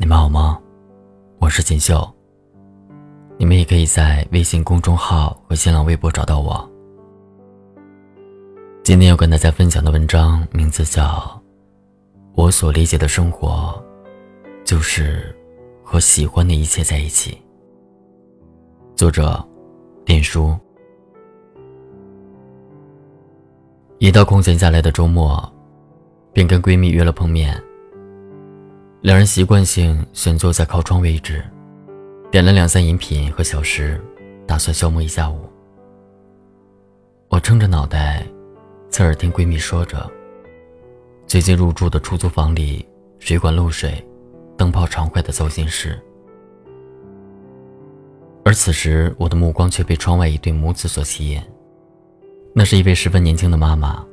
你们好吗？我是锦绣。你们也可以在微信公众号和新浪微博找到我。今天要跟大家分享的文章名字叫《我所理解的生活，就是和喜欢的一切在一起》。作者：电书。一到空闲下来的周末，便跟闺蜜约了碰面。两人习惯性选坐在靠窗位置，点了两三饮品和小食，打算消磨一下午。我撑着脑袋，侧耳听闺蜜说着：“最近入住的出租房里水管漏水，灯泡常坏的糟心事。”而此时，我的目光却被窗外一对母子所吸引。那是一位十分年轻的妈妈，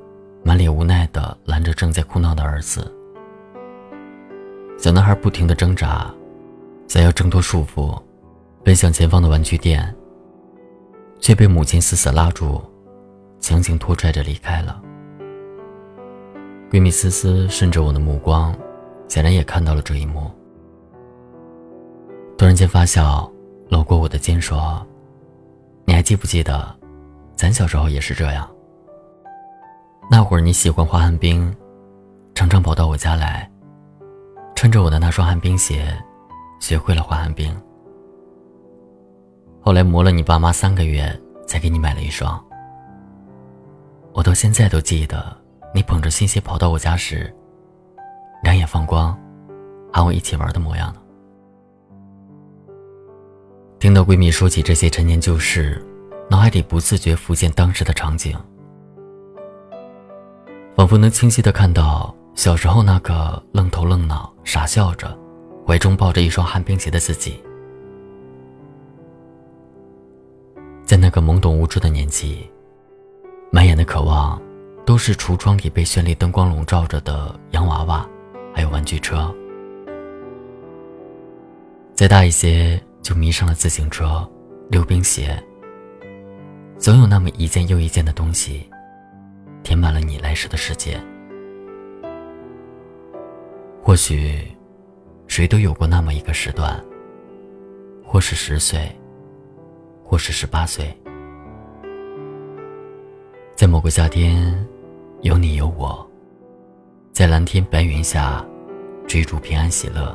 满脸无奈地拦着正在哭闹的儿子。小男孩不停地挣扎，想要挣脱束缚，奔向前方的玩具店，却被母亲死死拉住，强行拖拽着离开了。闺蜜思思顺着我的目光，显然也看到了这一幕，突然间发笑，搂过我的肩说：“你还记不记得，咱小时候也是这样？那会儿你喜欢滑旱冰，常常跑到我家来。”穿着我的那双旱冰鞋，学会了滑旱冰。后来磨了你爸妈三个月，才给你买了一双。我到现在都记得你捧着新鞋跑到我家时，两眼放光，喊我一起玩的模样呢。听到闺蜜说起这些陈年旧事，脑海里不自觉浮现当时的场景，仿佛能清晰的看到。小时候那个愣头愣脑、傻笑着，怀中抱着一双旱冰鞋的自己，在那个懵懂无知的年纪，满眼的渴望，都是橱窗里被绚丽灯光笼罩着的洋娃娃，还有玩具车。再大一些，就迷上了自行车、溜冰鞋。总有那么一件又一件的东西，填满了你来时的世界。或许，谁都有过那么一个时段，或是十岁，或是十八岁，在某个夏天，有你有我，在蓝天白云下追逐平安喜乐，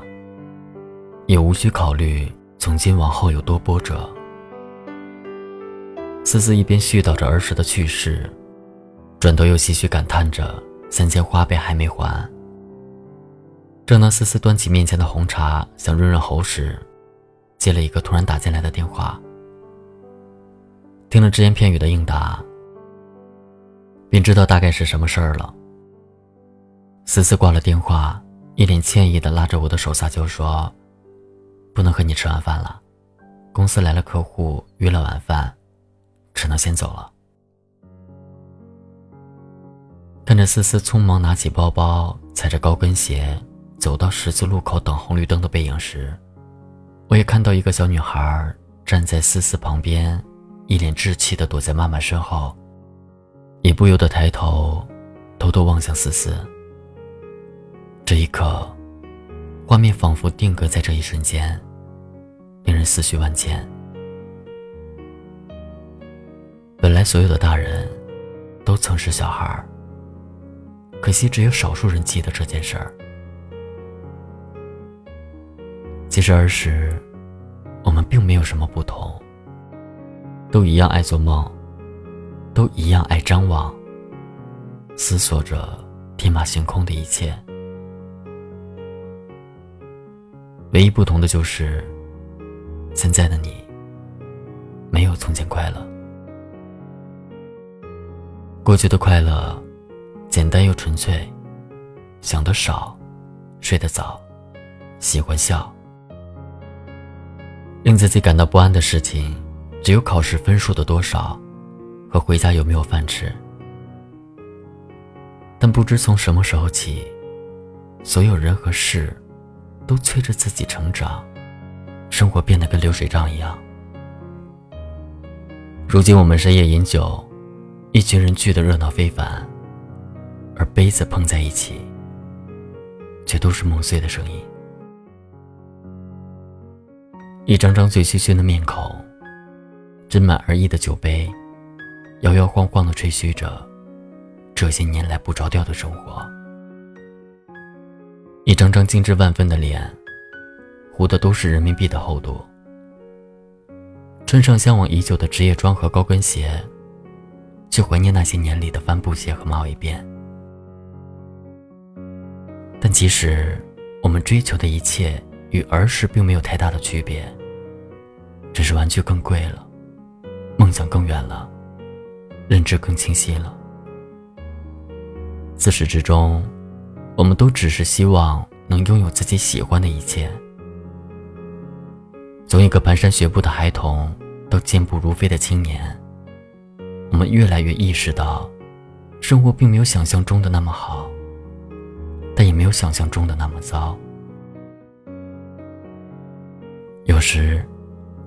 也无需考虑从今往后有多波折。思思一边絮叨着儿时的趣事，转头又唏嘘感叹着三千花呗还没还。正当思思端起面前的红茶想润润喉时，接了一个突然打进来的电话。听了只言片语的应答，便知道大概是什么事儿了。思思挂了电话，一脸歉意的拉着我的手撒娇说：“不能和你吃晚饭了，公司来了客户，约了晚饭，只能先走了。”看着思思匆忙拿起包包，踩着高跟鞋。走到十字路口等红绿灯的背影时，我也看到一个小女孩站在思思旁边，一脸稚气的躲在妈妈身后，也不由得抬头，偷偷望向思思。这一刻，画面仿佛定格在这一瞬间，令人思绪万千。本来所有的大人，都曾是小孩可惜只有少数人记得这件事儿。其实儿时，我们并没有什么不同，都一样爱做梦，都一样爱张望，思索着天马行空的一切。唯一不同的就是，现在的你，没有从前快乐。过去的快乐，简单又纯粹，想得少，睡得早，喜欢笑。令自己感到不安的事情，只有考试分数的多少，和回家有没有饭吃。但不知从什么时候起，所有人和事，都催着自己成长，生活变得跟流水账一样。如今我们深夜饮酒，一群人聚得热闹非凡，而杯子碰在一起，却都是梦碎的声音。一张张醉醺醺的面孔，斟满而溢的酒杯，摇摇晃晃地吹嘘着这些年来不着调的生活。一张张精致万分的脸，糊的都是人民币的厚度。穿上向往已久的职业装和高跟鞋，去怀念那些年里的帆布鞋和马尾辫。但其实我们追求的一切与儿时并没有太大的区别，只是玩具更贵了，梦想更远了，认知更清晰了。自始至终，我们都只是希望能拥有自己喜欢的一切。从一个蹒跚学步的孩童到健步如飞的青年，我们越来越意识到，生活并没有想象中的那么好。但也没有想象中的那么糟。有时，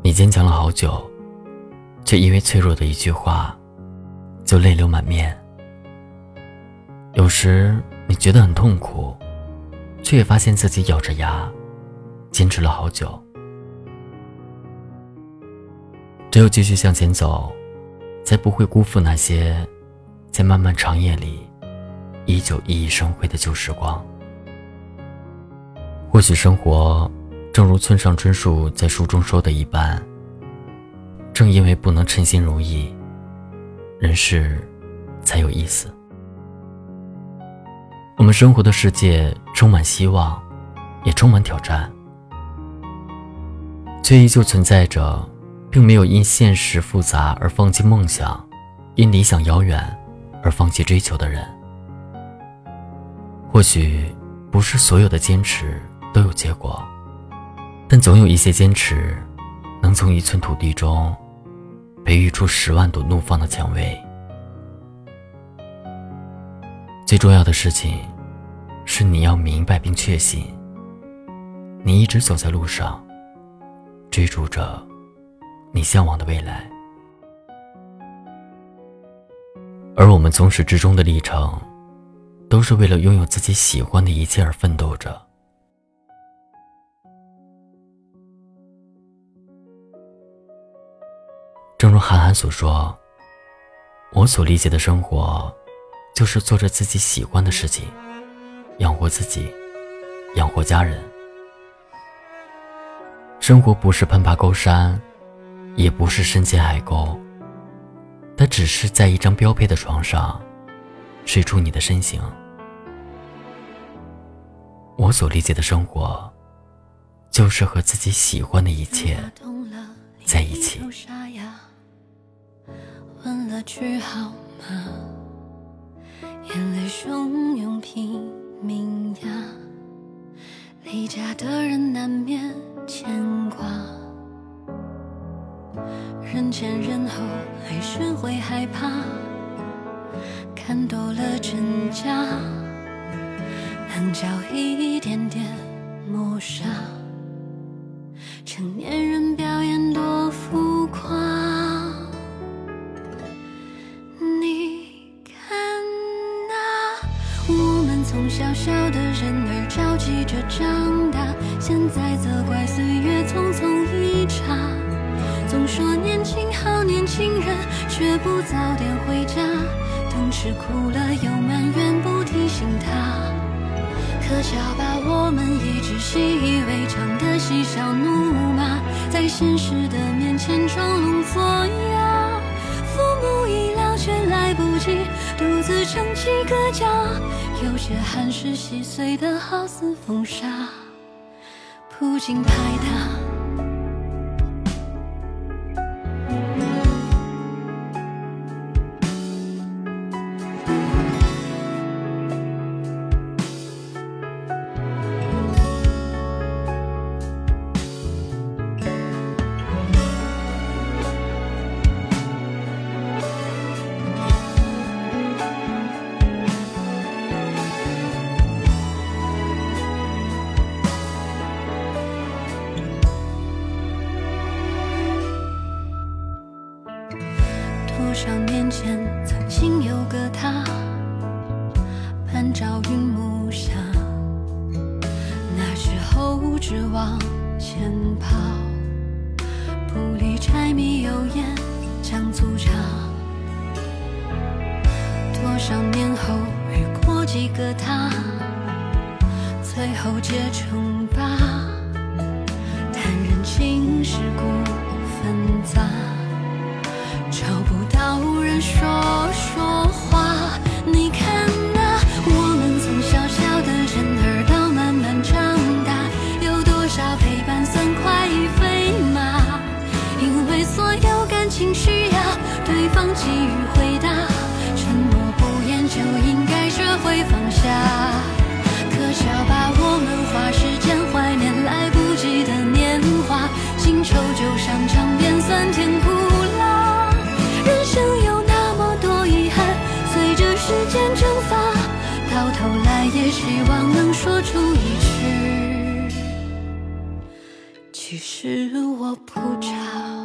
你坚强了好久，却因为脆弱的一句话，就泪流满面。有时，你觉得很痛苦，却也发现自己咬着牙，坚持了好久。只有继续向前走，才不会辜负那些在漫漫长夜里。依旧熠熠生辉的旧时光。或许生活，正如村上春树在书中说的一般，正因为不能称心如意，人世才有意思。我们生活的世界充满希望，也充满挑战，却依旧存在着，并没有因现实复杂而放弃梦想，因理想遥远而放弃追求的人。或许不是所有的坚持都有结果，但总有一些坚持，能从一寸土地中培育出十万朵怒放的蔷薇。最重要的事情，是你要明白并确信，你一直走在路上，追逐着你向往的未来，而我们从始至终的历程。都是为了拥有自己喜欢的一切而奋斗着。韩寒所说：“我所理解的生活，就是做着自己喜欢的事情，养活自己，养活家人。生活不是攀爬高山，也不是深陷海沟，它只是在一张标配的床上。”睡出你的身形。我所理解的生活，就是和自己喜欢的一切在一起。问了句好吗？眼泪汹涌拼命压，离家的人难免牵挂，人前人后还是会害怕。看多了真假，棱角一点点磨砂。成年人小的人儿着急着长大，现在责怪岁月匆匆一刹。总说年轻好年轻人，却不早点回家。等吃苦了又埋怨不提醒他，可笑吧我们一直习以为常的嬉笑怒骂，在现实的面前装聋作哑。父母已老却来不及独自撑起个家，有些寒食细碎的好似风沙，铺进拍打。多少年前，曾经有个他，伴朝云暮下。那时候只往前跑，不理柴米油盐酱醋茶。多少年后遇过几个他，最后结成疤。叹人情世故纷杂。有人说说话。你看呐我们从小小的人儿到慢慢长大，有多少陪伴算快意飞马？因为所有感情需要对方给予也希望能说出一句。其实我不差。